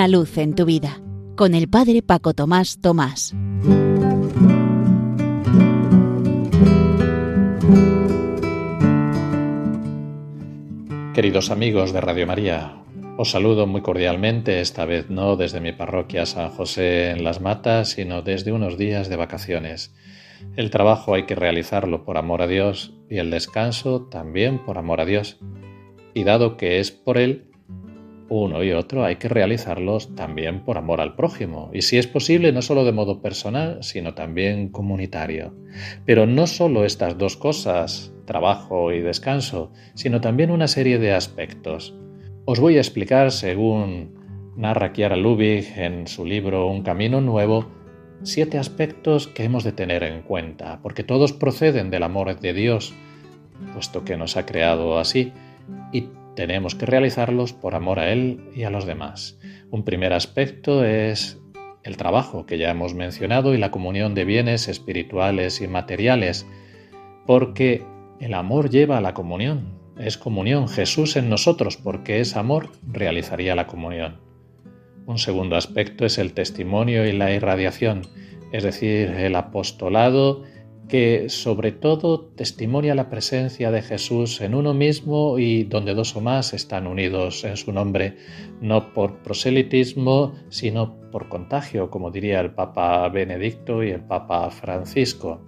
Una luz en tu vida con el Padre Paco Tomás Tomás. Queridos amigos de Radio María, os saludo muy cordialmente, esta vez no desde mi parroquia San José en Las Matas, sino desde unos días de vacaciones. El trabajo hay que realizarlo por amor a Dios y el descanso también por amor a Dios. Y dado que es por Él, uno y otro hay que realizarlos también por amor al prójimo, y si es posible no solo de modo personal, sino también comunitario. Pero no solo estas dos cosas, trabajo y descanso, sino también una serie de aspectos. Os voy a explicar, según narra Chiara Lubig en su libro Un Camino Nuevo, siete aspectos que hemos de tener en cuenta, porque todos proceden del amor de Dios, puesto que nos ha creado así, y tenemos que realizarlos por amor a Él y a los demás. Un primer aspecto es el trabajo que ya hemos mencionado y la comunión de bienes espirituales y materiales, porque el amor lleva a la comunión, es comunión. Jesús en nosotros, porque es amor, realizaría la comunión. Un segundo aspecto es el testimonio y la irradiación, es decir, el apostolado que sobre todo testimonia la presencia de Jesús en uno mismo y donde dos o más están unidos en su nombre, no por proselitismo, sino por contagio, como diría el Papa Benedicto y el Papa Francisco.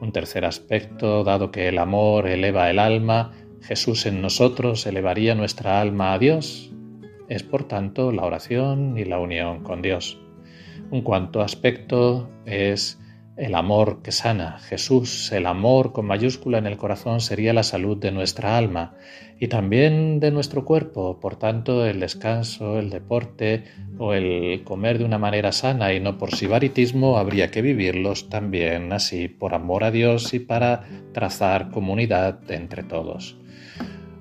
Un tercer aspecto, dado que el amor eleva el alma, Jesús en nosotros elevaría nuestra alma a Dios, es por tanto la oración y la unión con Dios. Un cuarto aspecto es el amor que sana. Jesús, el amor con mayúscula en el corazón sería la salud de nuestra alma y también de nuestro cuerpo. Por tanto, el descanso, el deporte o el comer de una manera sana y no por sibaritismo habría que vivirlos también así, por amor a Dios y para trazar comunidad entre todos.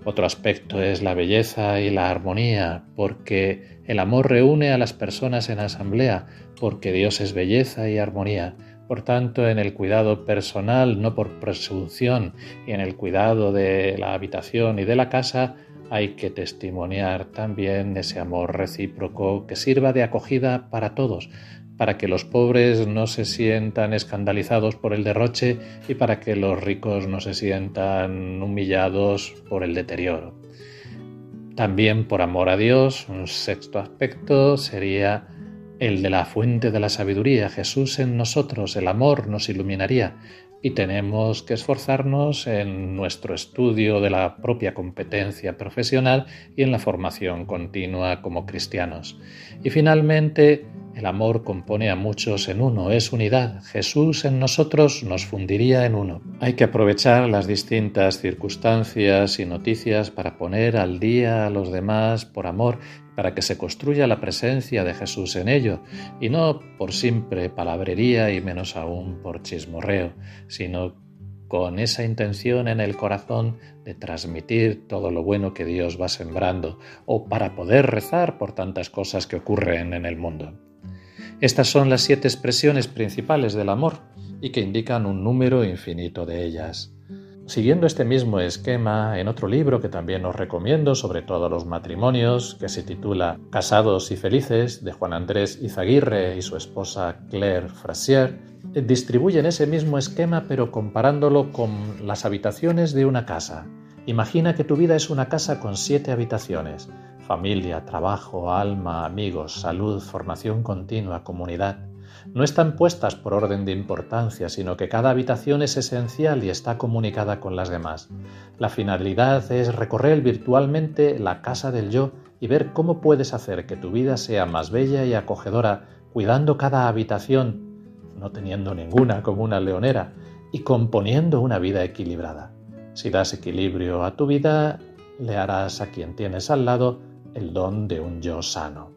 Otro aspecto es la belleza y la armonía, porque el amor reúne a las personas en asamblea, porque Dios es belleza y armonía por tanto, en el cuidado personal, no por presunción, y en el cuidado de la habitación y de la casa, hay que testimoniar también ese amor recíproco que sirva de acogida para todos, para que los pobres no se sientan escandalizados por el derroche y para que los ricos no se sientan humillados por el deterioro. También por amor a Dios, un sexto aspecto sería el de la fuente de la sabiduría, Jesús en nosotros, el amor nos iluminaría y tenemos que esforzarnos en nuestro estudio de la propia competencia profesional y en la formación continua como cristianos. Y finalmente, el amor compone a muchos en uno, es unidad. Jesús en nosotros nos fundiría en uno. Hay que aprovechar las distintas circunstancias y noticias para poner al día a los demás por amor, para que se construya la presencia de Jesús en ello, y no por simple palabrería y menos aún por chismorreo, sino con esa intención en el corazón de transmitir todo lo bueno que Dios va sembrando, o para poder rezar por tantas cosas que ocurren en el mundo. Estas son las siete expresiones principales del amor y que indican un número infinito de ellas. Siguiendo este mismo esquema, en otro libro que también os recomiendo sobre todos los matrimonios, que se titula Casados y Felices, de Juan Andrés Izaguirre y su esposa Claire Frasier, distribuyen ese mismo esquema pero comparándolo con las habitaciones de una casa. Imagina que tu vida es una casa con siete habitaciones familia, trabajo, alma, amigos, salud, formación continua, comunidad, no están puestas por orden de importancia, sino que cada habitación es esencial y está comunicada con las demás. La finalidad es recorrer virtualmente la casa del yo y ver cómo puedes hacer que tu vida sea más bella y acogedora, cuidando cada habitación, no teniendo ninguna como una leonera, y componiendo una vida equilibrada. Si das equilibrio a tu vida, le harás a quien tienes al lado el don de un yo sano.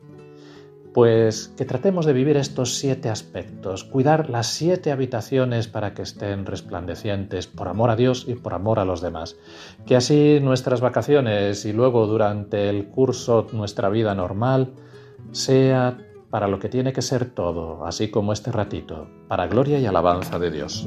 Pues que tratemos de vivir estos siete aspectos, cuidar las siete habitaciones para que estén resplandecientes por amor a Dios y por amor a los demás. Que así nuestras vacaciones y luego durante el curso nuestra vida normal sea para lo que tiene que ser todo, así como este ratito, para gloria y alabanza de Dios.